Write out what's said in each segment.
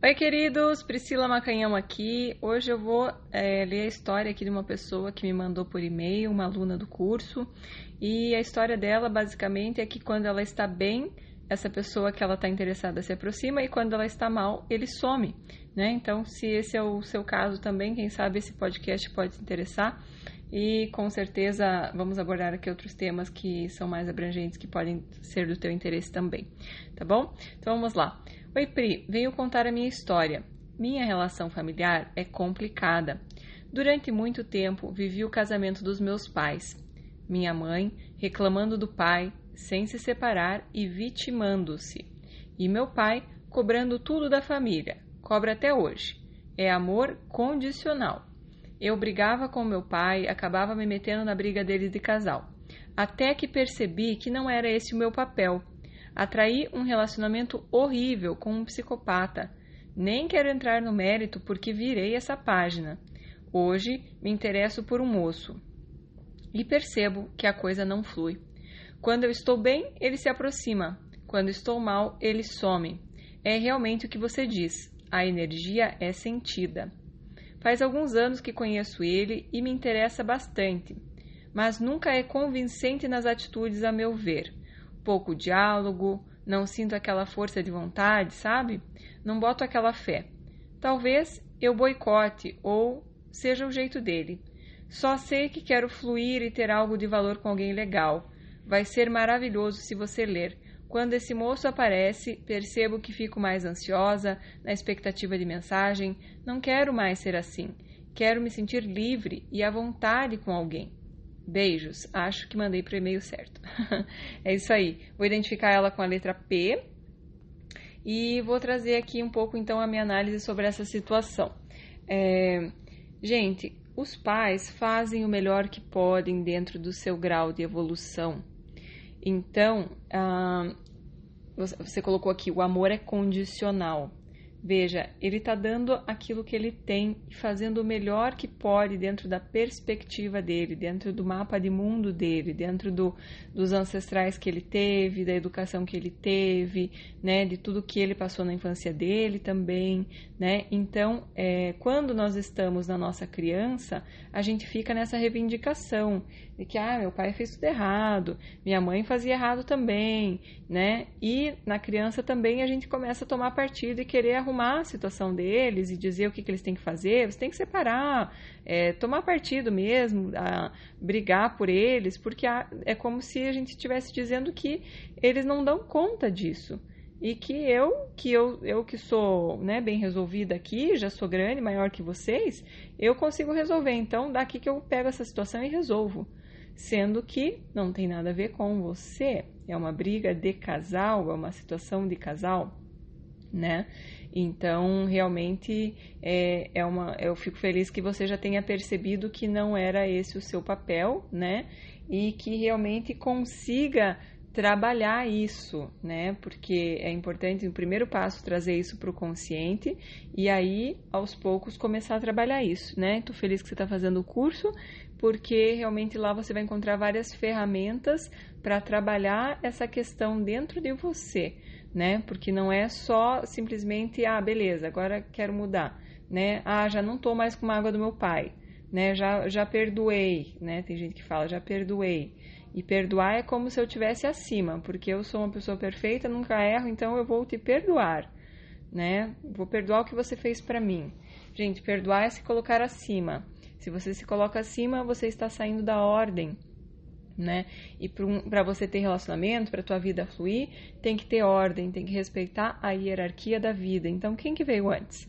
Oi, queridos! Priscila Macanhão aqui. Hoje eu vou é, ler a história aqui de uma pessoa que me mandou por e-mail, uma aluna do curso. E a história dela, basicamente, é que quando ela está bem, essa pessoa que ela está interessada se aproxima e quando ela está mal, ele some. Né? Então, se esse é o seu caso também, quem sabe esse podcast pode te interessar. E com certeza vamos abordar aqui outros temas que são mais abrangentes, que podem ser do teu interesse também, tá bom? Então vamos lá. Oi, Pri, venho contar a minha história. Minha relação familiar é complicada. Durante muito tempo vivi o casamento dos meus pais. Minha mãe reclamando do pai, sem se separar e vitimando-se. E meu pai cobrando tudo da família. Cobra até hoje. É amor condicional. Eu brigava com meu pai, acabava me metendo na briga deles de casal. Até que percebi que não era esse o meu papel. Atraí um relacionamento horrível com um psicopata. Nem quero entrar no mérito porque virei essa página. Hoje me interesso por um moço. E percebo que a coisa não flui. Quando eu estou bem, ele se aproxima. Quando estou mal, ele some. É realmente o que você diz. A energia é sentida. Faz alguns anos que conheço ele e me interessa bastante, mas nunca é convincente nas atitudes, a meu ver. Pouco diálogo, não sinto aquela força de vontade, sabe? Não boto aquela fé. Talvez eu boicote ou seja o jeito dele. Só sei que quero fluir e ter algo de valor com alguém legal. Vai ser maravilhoso se você ler. Quando esse moço aparece, percebo que fico mais ansiosa, na expectativa de mensagem. Não quero mais ser assim. Quero me sentir livre e à vontade com alguém. Beijos. Acho que mandei para o e-mail certo. é isso aí. Vou identificar ela com a letra P e vou trazer aqui um pouco então a minha análise sobre essa situação. É... Gente, os pais fazem o melhor que podem dentro do seu grau de evolução então, ah, você colocou aqui: o amor é condicional. Veja, ele está dando aquilo que ele tem e fazendo o melhor que pode dentro da perspectiva dele, dentro do mapa de mundo dele, dentro do, dos ancestrais que ele teve, da educação que ele teve, né, de tudo que ele passou na infância dele também, né? Então, é, quando nós estamos na nossa criança, a gente fica nessa reivindicação de que, ah, meu pai fez tudo errado, minha mãe fazia errado também, né? E na criança também a gente começa a tomar partido e querer arrumar a situação deles e dizer o que, que eles têm que fazer, você tem que separar, é, tomar partido mesmo, a, brigar por eles, porque a, é como se a gente estivesse dizendo que eles não dão conta disso e que eu que eu, eu que sou né, bem resolvida aqui, já sou grande, maior que vocês, eu consigo resolver. Então, daqui que eu pego essa situação e resolvo sendo que não tem nada a ver com você. É uma briga de casal, é uma situação de casal, né? Então, realmente, é, é uma, eu fico feliz que você já tenha percebido que não era esse o seu papel, né? E que realmente consiga trabalhar isso, né? Porque é importante, o primeiro passo, trazer isso para o consciente e aí, aos poucos, começar a trabalhar isso, né? Tô feliz que você está fazendo o curso, porque realmente lá você vai encontrar várias ferramentas para trabalhar essa questão dentro de você, né? Porque não é só simplesmente, ah, beleza, agora quero mudar, né? Ah, já não estou mais com a água do meu pai, né? Já, já perdoei, né? Tem gente que fala, já perdoei. E perdoar é como se eu tivesse acima, porque eu sou uma pessoa perfeita, nunca erro, então eu vou te perdoar, né? Vou perdoar o que você fez para mim. Gente, perdoar é se colocar acima. Se você se coloca acima, você está saindo da ordem, né? E para você ter relacionamento, para tua vida fluir, tem que ter ordem, tem que respeitar a hierarquia da vida. Então, quem que veio antes?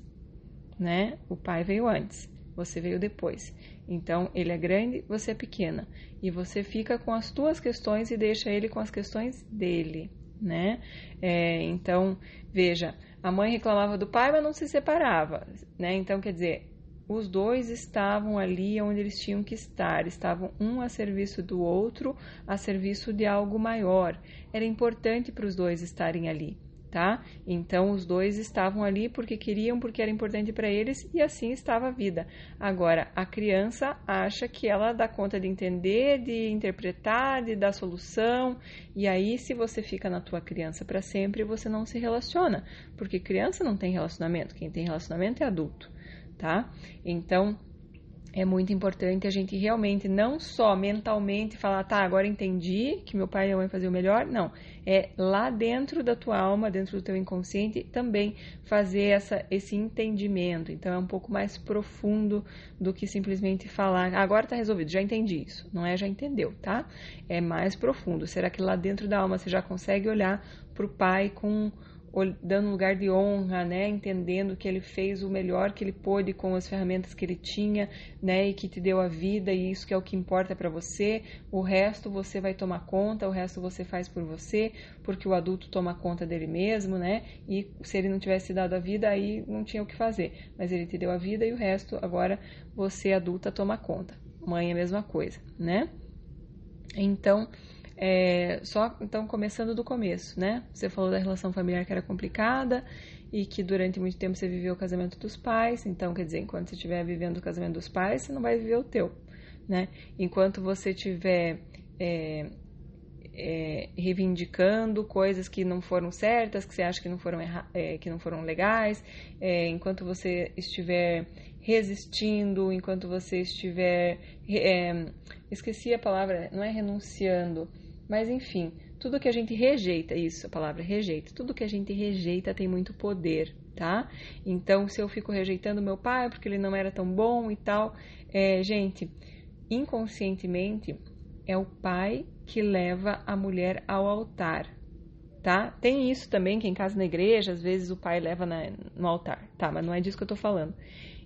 Né? O pai veio antes, você veio depois. Então, ele é grande, você é pequena. E você fica com as tuas questões e deixa ele com as questões dele, né? É, então, veja, a mãe reclamava do pai, mas não se separava, né? Então, quer dizer, os dois estavam ali onde eles tinham que estar, estavam um a serviço do outro, a serviço de algo maior. Era importante para os dois estarem ali, tá? Então os dois estavam ali porque queriam, porque era importante para eles e assim estava a vida. Agora, a criança acha que ela dá conta de entender, de interpretar, de dar solução, e aí se você fica na tua criança para sempre, você não se relaciona, porque criança não tem relacionamento, quem tem relacionamento é adulto, tá? Então, é muito importante a gente realmente não só mentalmente falar, tá, agora entendi que meu pai e minha mãe faziam melhor, não. É lá dentro da tua alma, dentro do teu inconsciente, também fazer essa, esse entendimento. Então é um pouco mais profundo do que simplesmente falar, agora tá resolvido, já entendi isso. Não é já entendeu, tá? É mais profundo. Será que lá dentro da alma você já consegue olhar para o pai com dando lugar de honra, né, entendendo que ele fez o melhor que ele pôde com as ferramentas que ele tinha, né, e que te deu a vida e isso que é o que importa para você. O resto você vai tomar conta, o resto você faz por você, porque o adulto toma conta dele mesmo, né? E se ele não tivesse dado a vida, aí não tinha o que fazer. Mas ele te deu a vida e o resto agora você adulta toma conta. Mãe é a mesma coisa, né? Então, é, só então começando do começo, né? Você falou da relação familiar que era complicada e que durante muito tempo você viveu o casamento dos pais. Então, quer dizer, enquanto você estiver vivendo o casamento dos pais, você não vai viver o teu, né? Enquanto você estiver é, é, reivindicando coisas que não foram certas, que você acha que não foram, é, que não foram legais, é, enquanto você estiver resistindo, enquanto você estiver. É, esqueci a palavra, não é renunciando mas enfim, tudo que a gente rejeita, isso, a palavra rejeita, tudo que a gente rejeita tem muito poder, tá? Então, se eu fico rejeitando meu pai porque ele não era tão bom e tal, é, gente, inconscientemente é o pai que leva a mulher ao altar, tá? Tem isso também, que em casa na igreja, às vezes o pai leva na, no altar, tá? Mas não é disso que eu tô falando.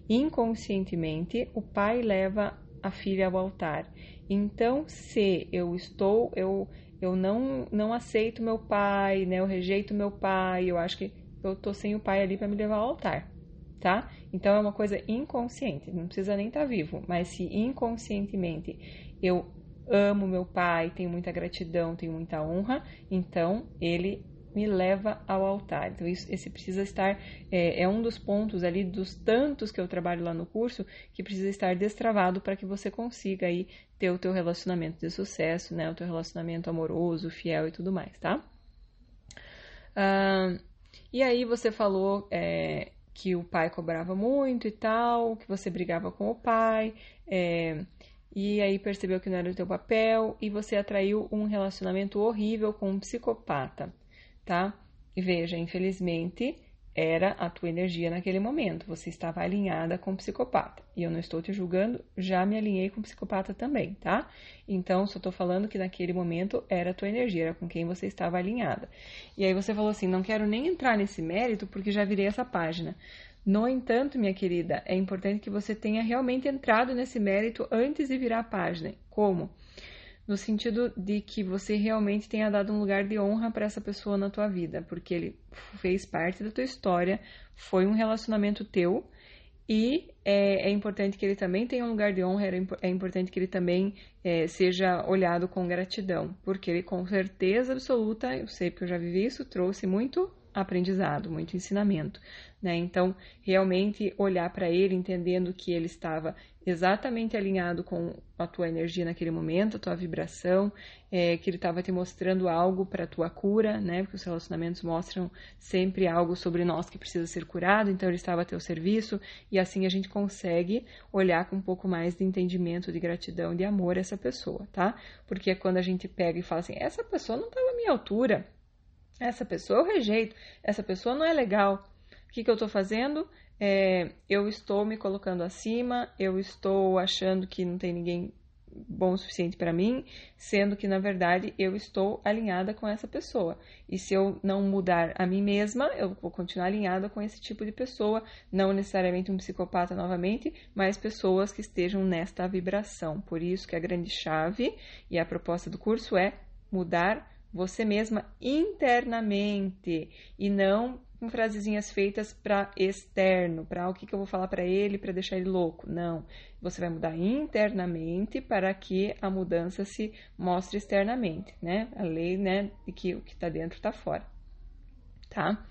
Inconscientemente, o pai leva a filha ao altar. Então, se eu estou, eu, eu não, não aceito meu pai, né? Eu rejeito meu pai, eu acho que eu tô sem o pai ali para me levar ao altar, tá? Então é uma coisa inconsciente, não precisa nem estar tá vivo, mas se inconscientemente eu amo meu pai, tenho muita gratidão, tenho muita honra, então ele me leva ao altar. Então, isso, esse precisa estar, é, é, um dos pontos ali, dos tantos que eu trabalho lá no curso, que precisa estar destravado para que você consiga aí ter o teu relacionamento de sucesso, né? O teu relacionamento amoroso, fiel e tudo mais, tá? Ah, e aí você falou é, que o pai cobrava muito e tal, que você brigava com o pai, é, e aí percebeu que não era o teu papel, e você atraiu um relacionamento horrível com um psicopata tá? E veja, infelizmente, era a tua energia naquele momento. Você estava alinhada com o psicopata. E eu não estou te julgando, já me alinhei com o psicopata também, tá? Então, só estou falando que naquele momento era a tua energia, era com quem você estava alinhada. E aí você falou assim: não quero nem entrar nesse mérito porque já virei essa página. No entanto, minha querida, é importante que você tenha realmente entrado nesse mérito antes de virar a página. Como? No sentido de que você realmente tenha dado um lugar de honra para essa pessoa na tua vida, porque ele fez parte da tua história, foi um relacionamento teu e é, é importante que ele também tenha um lugar de honra, é importante que ele também é, seja olhado com gratidão, porque ele com certeza absoluta, eu sei porque eu já vivi isso, trouxe muito aprendizado, muito ensinamento, né? Então, realmente olhar para ele entendendo que ele estava exatamente alinhado com a tua energia naquele momento, a tua vibração, é, que ele estava te mostrando algo para a tua cura, né? Porque os relacionamentos mostram sempre algo sobre nós que precisa ser curado, então ele estava a teu serviço e assim a gente consegue olhar com um pouco mais de entendimento, de gratidão, de amor essa pessoa, tá? Porque é quando a gente pega e fala assim, essa pessoa não estava à minha altura, essa pessoa eu rejeito, essa pessoa não é legal. O que, que eu estou fazendo? É, eu estou me colocando acima, eu estou achando que não tem ninguém bom o suficiente para mim, sendo que na verdade eu estou alinhada com essa pessoa. E se eu não mudar a mim mesma, eu vou continuar alinhada com esse tipo de pessoa, não necessariamente um psicopata novamente, mas pessoas que estejam nesta vibração. Por isso que a grande chave e a proposta do curso é mudar você mesma internamente e não com frasezinhas feitas para externo, para o que, que eu vou falar para ele para deixar ele louco. Não, você vai mudar internamente para que a mudança se mostre externamente, né? A lei, né, de que o que está dentro está fora. tá?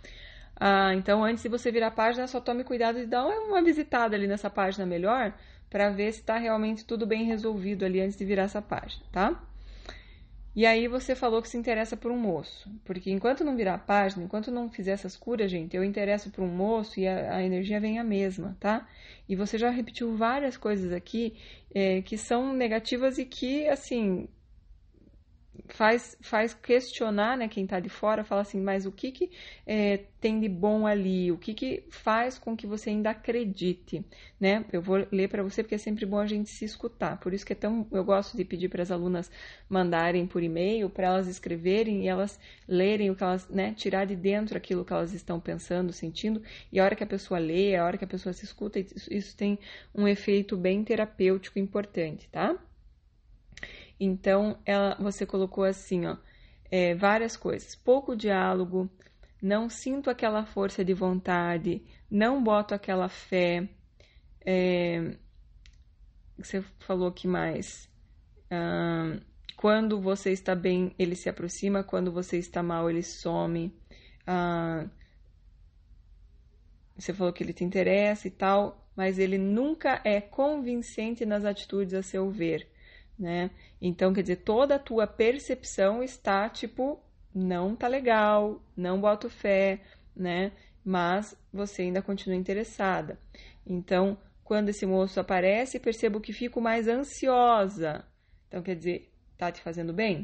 Ah, então, antes de você virar a página, só tome cuidado de dar uma visitada ali nessa página melhor para ver se está realmente tudo bem resolvido ali antes de virar essa página, tá? E aí você falou que se interessa por um moço, porque enquanto não virar a página, enquanto não fizer essas curas, gente, eu interesso por um moço e a, a energia vem a mesma, tá? E você já repetiu várias coisas aqui é, que são negativas e que, assim, faz, faz questionar, né, quem está de fora, fala assim, mas o que, que é, tem de bom ali? O que, que faz com que você ainda acredite, né? Eu vou ler para você porque é sempre bom a gente se escutar. Por isso que é tão, eu gosto de pedir para as alunas mandarem por e-mail, para elas escreverem e elas lerem o que elas, né, tirar de dentro aquilo que elas estão pensando, sentindo. E a hora que a pessoa lê, a hora que a pessoa se escuta, isso, isso tem um efeito bem terapêutico importante, tá? Então, ela, você colocou assim, ó, é, várias coisas. Pouco diálogo, não sinto aquela força de vontade, não boto aquela fé. É, você falou que mais? Ah, quando você está bem, ele se aproxima, quando você está mal, ele some. Ah, você falou que ele te interessa e tal, mas ele nunca é convincente nas atitudes a seu ver né? Então, quer dizer, toda a tua percepção está tipo, não tá legal, não boto fé, né? Mas você ainda continua interessada. Então, quando esse moço aparece, percebo que fico mais ansiosa. Então, quer dizer, tá te fazendo bem?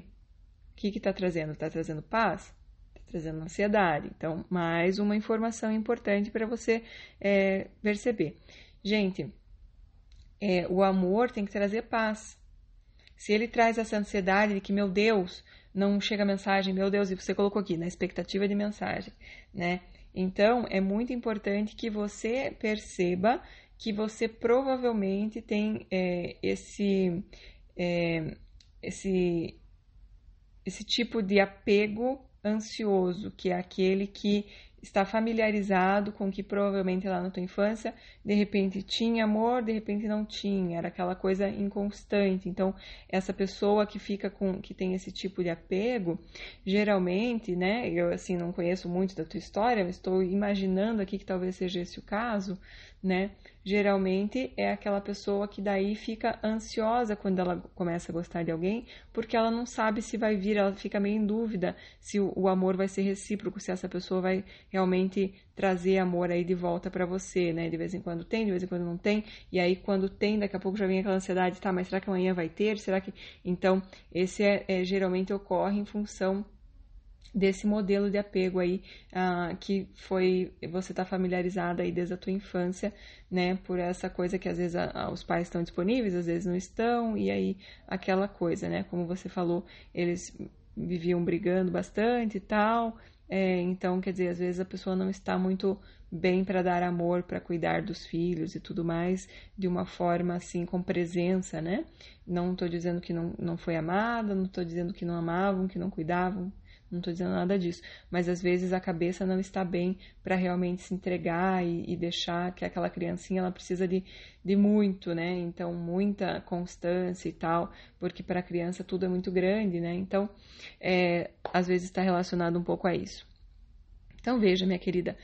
O que que tá trazendo? Tá trazendo paz? Tá trazendo ansiedade. Então, mais uma informação importante para você é, perceber. Gente, é, o amor tem que trazer paz. Se ele traz essa ansiedade de que, meu Deus, não chega mensagem, meu Deus, e você colocou aqui, na expectativa de mensagem, né? Então, é muito importante que você perceba que você provavelmente tem é, esse, é, esse, esse tipo de apego ansioso, que é aquele que está familiarizado com que provavelmente lá na tua infância, de repente tinha amor, de repente não tinha, era aquela coisa inconstante. Então, essa pessoa que fica com que tem esse tipo de apego, geralmente, né, eu assim não conheço muito da tua história, mas estou imaginando aqui que talvez seja esse o caso, né? Geralmente é aquela pessoa que daí fica ansiosa quando ela começa a gostar de alguém, porque ela não sabe se vai vir, ela fica meio em dúvida se o, amor vai ser recíproco, se essa pessoa vai realmente trazer amor aí de volta para você, né? De vez em quando tem, de vez em quando não tem, e aí quando tem, daqui a pouco já vem aquela ansiedade, tá, mas será que amanhã vai ter? Será que. Então, esse é, é geralmente ocorre em função desse modelo de apego aí uh, que foi você está familiarizada aí desde a tua infância, né, por essa coisa que às vezes a, a, os pais estão disponíveis, às vezes não estão e aí aquela coisa, né, como você falou, eles viviam brigando bastante e tal, é, então quer dizer às vezes a pessoa não está muito bem para dar amor, para cuidar dos filhos e tudo mais, de uma forma assim, com presença, né? Não estou dizendo que não, não foi amada, não estou dizendo que não amavam, que não cuidavam, não estou dizendo nada disso, mas às vezes a cabeça não está bem para realmente se entregar e, e, deixar que aquela criancinha ela precisa de, de muito, né? Então, muita constância e tal, porque para a criança tudo é muito grande, né? Então, é, às vezes está relacionado um pouco a isso. Então, veja, minha querida,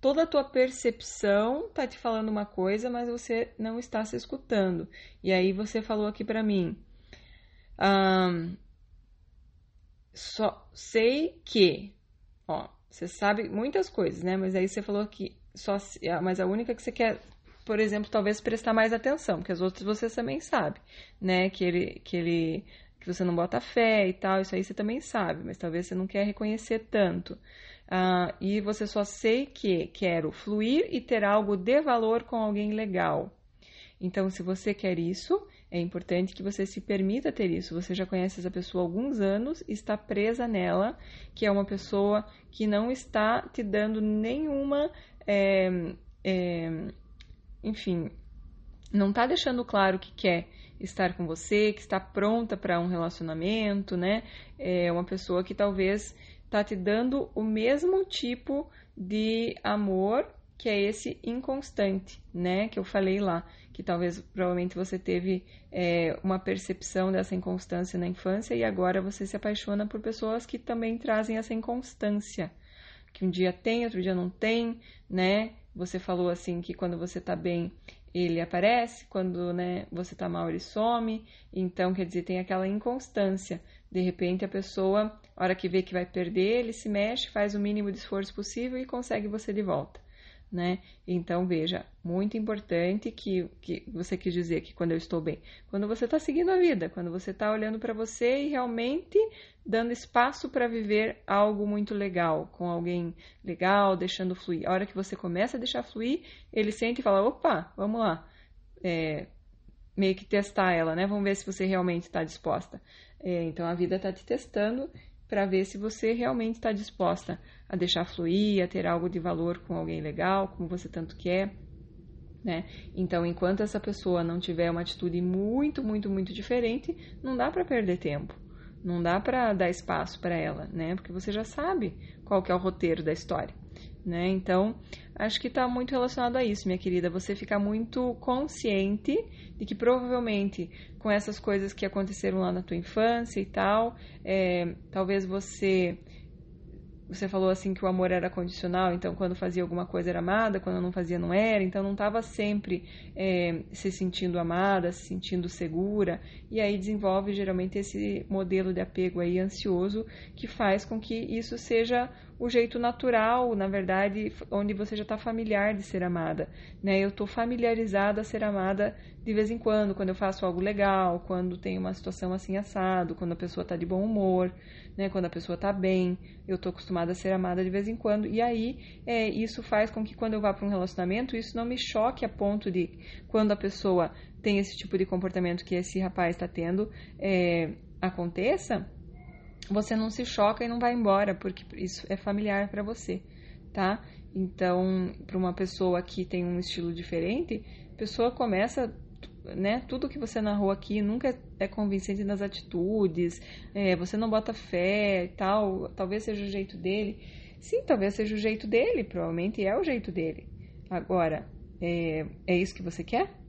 toda a tua percepção está te falando uma coisa, mas você não está se escutando. E aí você falou aqui para mim. Um, só sei que, ó, você sabe muitas coisas, né? Mas aí você falou que só, mas a única que você quer, por exemplo, talvez prestar mais atenção, porque as outras você também sabe, né? Que ele, que ele, que você não bota fé e tal, isso aí você também sabe, mas talvez você não quer reconhecer tanto. Ah, e você só sei que quero fluir e ter algo de valor com alguém legal. Então, se você quer isso, é importante que você se permita ter isso. Você já conhece essa pessoa há alguns anos, está presa nela, que é uma pessoa que não está te dando nenhuma. É, é, enfim, não está deixando claro que quer estar com você, que está pronta para um relacionamento, né? É uma pessoa que talvez está te dando o mesmo tipo de amor que é esse inconstante, né? Que eu falei lá que talvez provavelmente você teve é, uma percepção dessa inconstância na infância e agora você se apaixona por pessoas que também trazem essa inconstância, que um dia tem, outro dia não tem, né? Você falou assim que quando você tá bem, ele aparece, quando né, você tá mal, ele some. Então, quer dizer, tem aquela inconstância. De repente, a pessoa, a hora que vê que vai perder, ele se mexe, faz o mínimo de esforço possível e consegue você de volta né? Então, veja, muito importante que, que você quis dizer que quando eu estou bem, quando você está seguindo a vida, quando você está olhando para você e realmente dando espaço para viver algo muito legal, com alguém legal, deixando fluir. A hora que você começa a deixar fluir, ele sente e fala: opa, vamos lá. É, meio que testar ela, né? Vamos ver se você realmente está disposta. É, então a vida está te testando para ver se você realmente está disposta a deixar fluir, a ter algo de valor com alguém legal, como você tanto quer. Né? Então, enquanto essa pessoa não tiver uma atitude muito, muito, muito diferente, não dá para perder tempo. Não dá para dar espaço para ela, né? Porque você já sabe qual que é o roteiro da história, né? Então, acho que está muito relacionado a isso, minha querida. Você ficar muito consciente de que provavelmente com essas coisas que aconteceram lá na tua infância e tal, é, talvez você você falou assim que o amor era condicional, então quando fazia alguma coisa era amada, quando não fazia não era, então não estava sempre é, se sentindo amada, se sentindo segura, e aí desenvolve geralmente esse modelo de apego aí ansioso que faz com que isso seja o jeito natural, na verdade, onde você já está familiar de ser amada, né? Eu estou familiarizada a ser amada de vez em quando, quando eu faço algo legal, quando tem uma situação assim assado, quando a pessoa está de bom humor, né? Quando a pessoa está bem, eu estou acostumada a ser amada de vez em quando. E aí, é, isso faz com que quando eu vá para um relacionamento, isso não me choque a ponto de, quando a pessoa tem esse tipo de comportamento que esse rapaz está tendo, é, aconteça, você não se choca e não vai embora, porque isso é familiar para você, tá? Então, para uma pessoa que tem um estilo diferente, a pessoa começa né, tudo que você narrou aqui nunca é convincente nas atitudes, é, você não bota fé e tal, talvez seja o jeito dele. Sim, talvez seja o jeito dele, provavelmente é o jeito dele. Agora, é, é isso que você quer?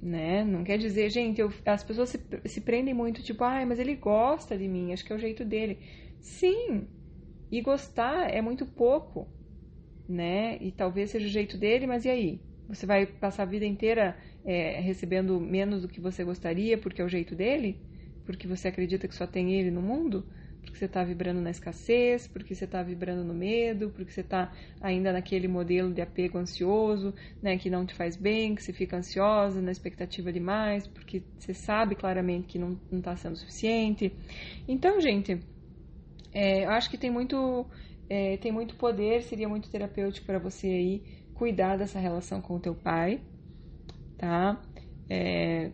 Né? Não quer dizer, gente, eu, as pessoas se, se prendem muito, tipo, ai, ah, mas ele gosta de mim, acho que é o jeito dele. Sim, e gostar é muito pouco, né? E talvez seja o jeito dele, mas e aí? Você vai passar a vida inteira é, recebendo menos do que você gostaria porque é o jeito dele? Porque você acredita que só tem ele no mundo? Porque você está vibrando na escassez, porque você está vibrando no medo, porque você está ainda naquele modelo de apego ansioso, né, que não te faz bem, que você fica ansiosa, na expectativa demais, porque você sabe claramente que não está sendo suficiente. Então, gente, é, eu acho que tem muito, é, tem muito poder, seria muito terapêutico para você aí cuidar dessa relação com o teu pai, tá? É,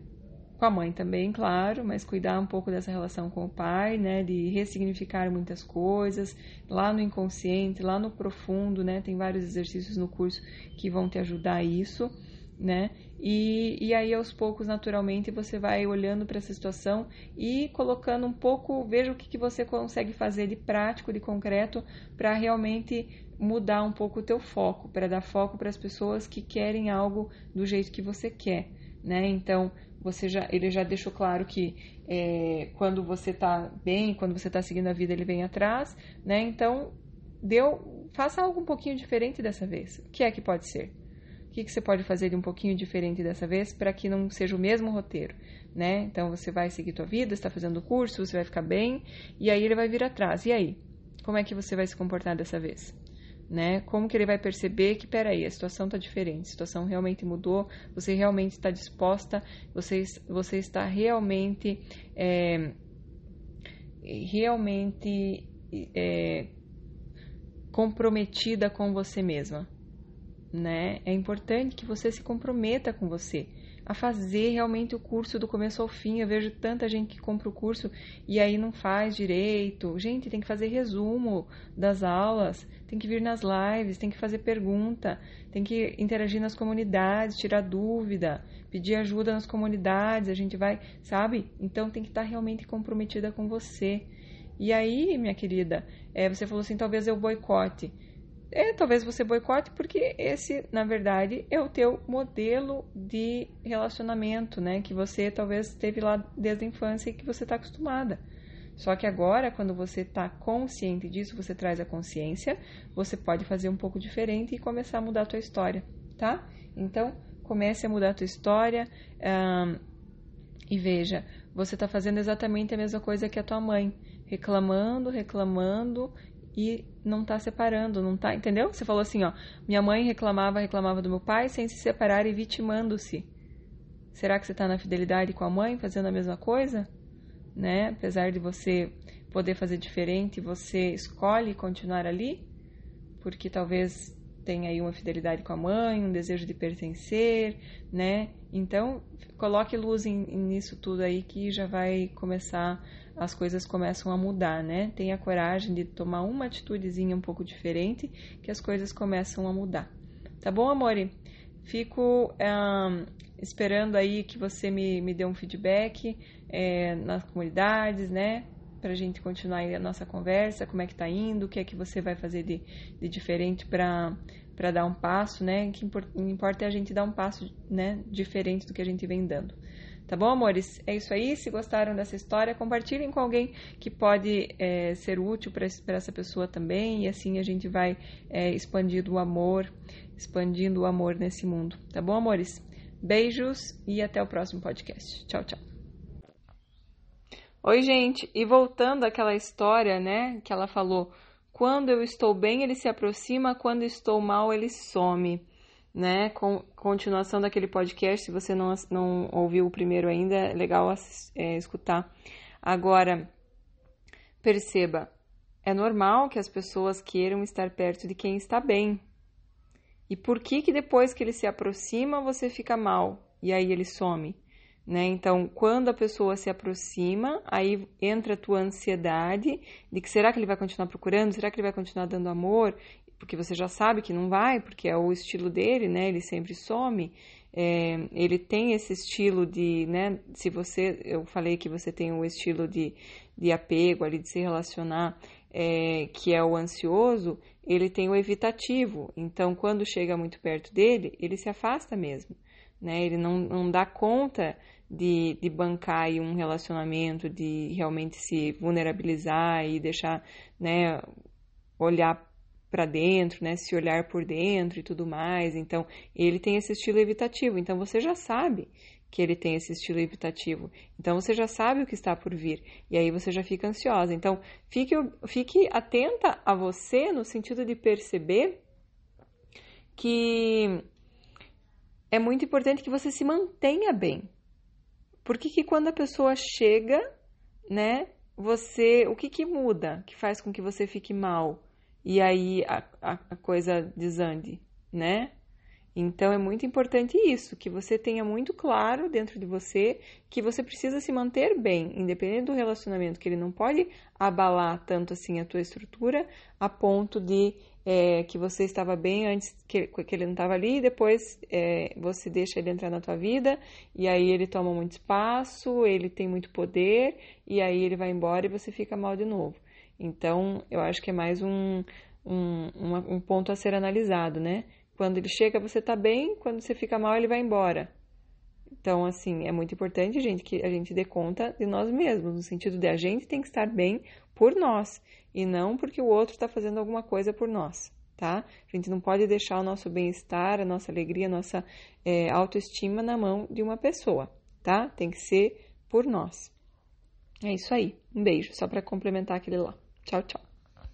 com a mãe também, claro, mas cuidar um pouco dessa relação com o pai, né? De ressignificar muitas coisas lá no inconsciente, lá no profundo, né? Tem vários exercícios no curso que vão te ajudar a isso, né? E, e aí aos poucos, naturalmente, você vai olhando para essa situação e colocando um pouco, veja o que, que você consegue fazer de prático, de concreto, para realmente mudar um pouco o teu foco, para dar foco para as pessoas que querem algo do jeito que você quer, né? Então, você já, ele já deixou claro que é, quando você está bem, quando você está seguindo a vida, ele vem atrás, né? Então, deu, faça algo um pouquinho diferente dessa vez. O que é que pode ser? O que, que você pode fazer de um pouquinho diferente dessa vez para que não seja o mesmo roteiro, né? Então, você vai seguir tua vida, está fazendo o curso, você vai ficar bem, e aí ele vai vir atrás. E aí? Como é que você vai se comportar dessa vez? Né? Como que ele vai perceber que, peraí, a situação está diferente, a situação realmente mudou, você realmente está disposta, você, você está realmente, é, realmente é, comprometida com você mesma, né? É importante que você se comprometa com você a fazer realmente o curso do começo ao fim. Eu vejo tanta gente que compra o curso e aí não faz direito. Gente, tem que fazer resumo das aulas, tem que vir nas lives, tem que fazer pergunta, tem que interagir nas comunidades, tirar dúvida, pedir ajuda nas comunidades. A gente vai, sabe? Então tem que estar realmente comprometida com você. E aí, minha querida, é, você falou assim: talvez eu boicote é, talvez você boicote porque esse, na verdade, é o teu modelo de relacionamento, né? Que você talvez teve lá desde a infância e que você está acostumada, Só que agora, quando você está consciente disso, você traz a consciência, você pode fazer um pouco diferente e começar a mudar a tua história, tá? Então, comece a mudar a tua história um, e veja, você está fazendo exatamente a mesma coisa que a tua mãe, reclamando, reclamando e não está separando, não tá, entendeu? Você falou assim, ó, minha mãe reclamava, reclamava do meu pai sem se separar e vitimando-se. Será que você está na fidelidade com a mãe, fazendo a mesma coisa? Né? Apesar de você poder fazer diferente, você escolhe continuar ali, porque talvez tenha aí uma fidelidade com a mãe, um desejo de pertencer, né? Então, coloque luz em, nisso tudo aí que já vai começar, as coisas começam a mudar, né? Tenha coragem de tomar uma atitudezinha um pouco diferente, que as coisas começam a mudar. Tá bom, amore? Fico um, esperando aí que você me, me dê um feedback é, nas comunidades, né? Para a gente continuar a nossa conversa, como é que tá indo, o que é que você vai fazer de, de diferente para para dar um passo, né? O que importa é a gente dar um passo, né? Diferente do que a gente vem dando. Tá bom, amores? É isso aí. Se gostaram dessa história, compartilhem com alguém que pode é, ser útil para essa pessoa também. E assim a gente vai é, expandindo o amor, expandindo o amor nesse mundo. Tá bom, amores? Beijos e até o próximo podcast. Tchau, tchau. Oi, gente. E voltando àquela história, né, que ela falou, quando eu estou bem, ele se aproxima, quando estou mal, ele some. Né? Com, continuação daquele podcast, se você não, não ouviu o primeiro ainda, é legal é, escutar. Agora, perceba, é normal que as pessoas queiram estar perto de quem está bem, e por que que depois que ele se aproxima você fica mal e aí ele some? Né? Então, quando a pessoa se aproxima, aí entra a tua ansiedade de que será que ele vai continuar procurando? Será que ele vai continuar dando amor? Porque você já sabe que não vai, porque é o estilo dele, né? Ele sempre some. É, ele tem esse estilo de, né? Se você, eu falei que você tem o estilo de, de apego ali, de se relacionar, é, que é o ansioso, ele tem o evitativo. Então, quando chega muito perto dele, ele se afasta mesmo. Né? Ele não, não dá conta de, de bancar um relacionamento, de realmente se vulnerabilizar e deixar, né, olhar para dentro, né, se olhar por dentro e tudo mais. Então, ele tem esse estilo evitativo. Então, você já sabe que ele tem esse estilo evitativo. Então você já sabe o que está por vir e aí você já fica ansiosa. Então fique, fique atenta a você no sentido de perceber que é muito importante que você se mantenha bem. Porque que quando a pessoa chega, né, você, o que que muda que faz com que você fique mal e aí a, a, a coisa desande, né? Então é muito importante isso, que você tenha muito claro dentro de você que você precisa se manter bem, independente do relacionamento, que ele não pode abalar tanto assim a tua estrutura a ponto de é, que você estava bem antes que, que ele não estava ali, e depois é, você deixa ele entrar na tua vida, e aí ele toma muito espaço, ele tem muito poder, e aí ele vai embora e você fica mal de novo. Então eu acho que é mais um, um, um ponto a ser analisado, né? Quando ele chega, você tá bem, quando você fica mal, ele vai embora. Então, assim, é muito importante, gente, que a gente dê conta de nós mesmos, no sentido de a gente tem que estar bem por nós e não porque o outro está fazendo alguma coisa por nós, tá? A gente não pode deixar o nosso bem-estar, a nossa alegria, a nossa é, autoestima na mão de uma pessoa, tá? Tem que ser por nós. É isso aí. Um beijo, só para complementar aquele lá. Tchau, tchau.